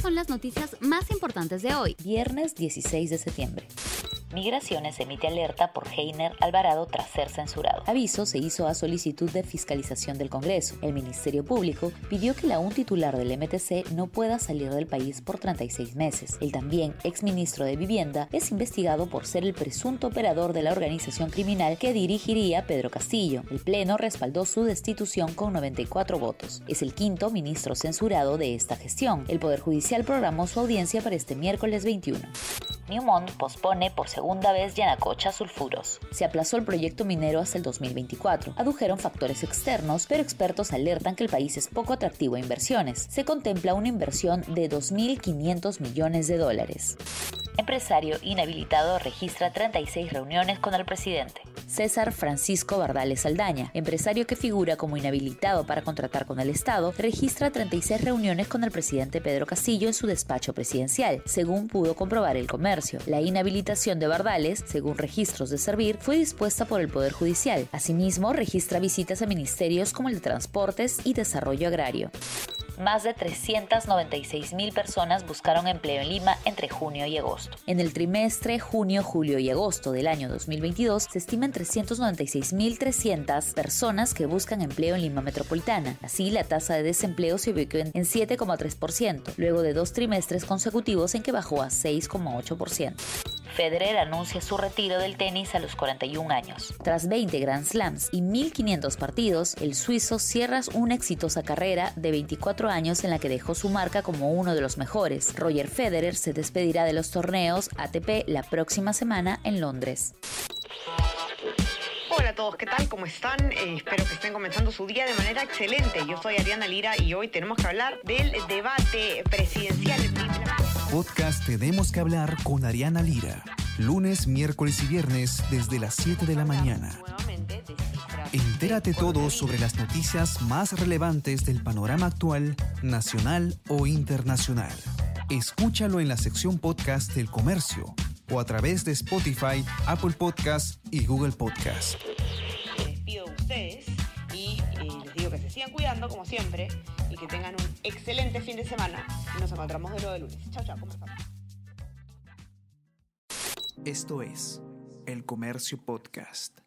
son las noticias más importantes de hoy, viernes 16 de septiembre. Migraciones emite alerta por Heiner Alvarado tras ser censurado. Aviso se hizo a solicitud de fiscalización del Congreso. El Ministerio Público pidió que la un titular del MTC no pueda salir del país por 36 meses. El también exministro de Vivienda es investigado por ser el presunto operador de la organización criminal que dirigiría Pedro Castillo. El Pleno respaldó su destitución con 94 votos. Es el quinto ministro censurado de esta gestión. El Poder Judicial programó su audiencia para este miércoles 21. Newmont pospone por segunda vez Yanacocha Sulfuros. Se aplazó el proyecto minero hasta el 2024. Adujeron factores externos, pero expertos alertan que el país es poco atractivo a inversiones. Se contempla una inversión de 2.500 millones de dólares. Empresario inhabilitado registra 36 reuniones con el presidente. César Francisco Bardales Saldaña, empresario que figura como inhabilitado para contratar con el Estado, registra 36 reuniones con el presidente Pedro Castillo en su despacho presidencial, según pudo comprobar el comercio. La inhabilitación de Bardales, según registros de Servir, fue dispuesta por el Poder Judicial. Asimismo, registra visitas a ministerios como el de Transportes y Desarrollo Agrario más de 396 mil personas buscaron empleo en Lima entre junio y agosto. En el trimestre junio, julio y agosto del año 2022 se estiman 396.300 personas que buscan empleo en Lima Metropolitana. Así, la tasa de desempleo se ubicó en 7,3%, luego de dos trimestres consecutivos en que bajó a 6,8%. Federer anuncia su retiro del tenis a los 41 años. Tras 20 Grand Slams y 1.500 partidos, el suizo cierra una exitosa carrera de 24 años en la que dejó su marca como uno de los mejores. Roger Federer se despedirá de los torneos ATP la próxima semana en Londres. Hola a todos, ¿qué tal? ¿Cómo están? Eh, espero que estén comenzando su día de manera excelente. Yo soy Ariana Lira y hoy tenemos que hablar del debate presidencial. Podcast Tenemos que hablar con Ariana Lira. Lunes, miércoles y viernes desde las 7 de la mañana. Entérate todo sobre las noticias más relevantes del panorama actual, nacional o internacional. Escúchalo en la sección podcast del comercio o a través de Spotify, Apple Podcast y Google Podcast. Me despido de ustedes y eh, les digo que se sigan cuidando como siempre y que tengan un excelente fin de semana nos encontramos de de lunes. Chao, chao, ¿cómo están? Esto es El Comercio Podcast.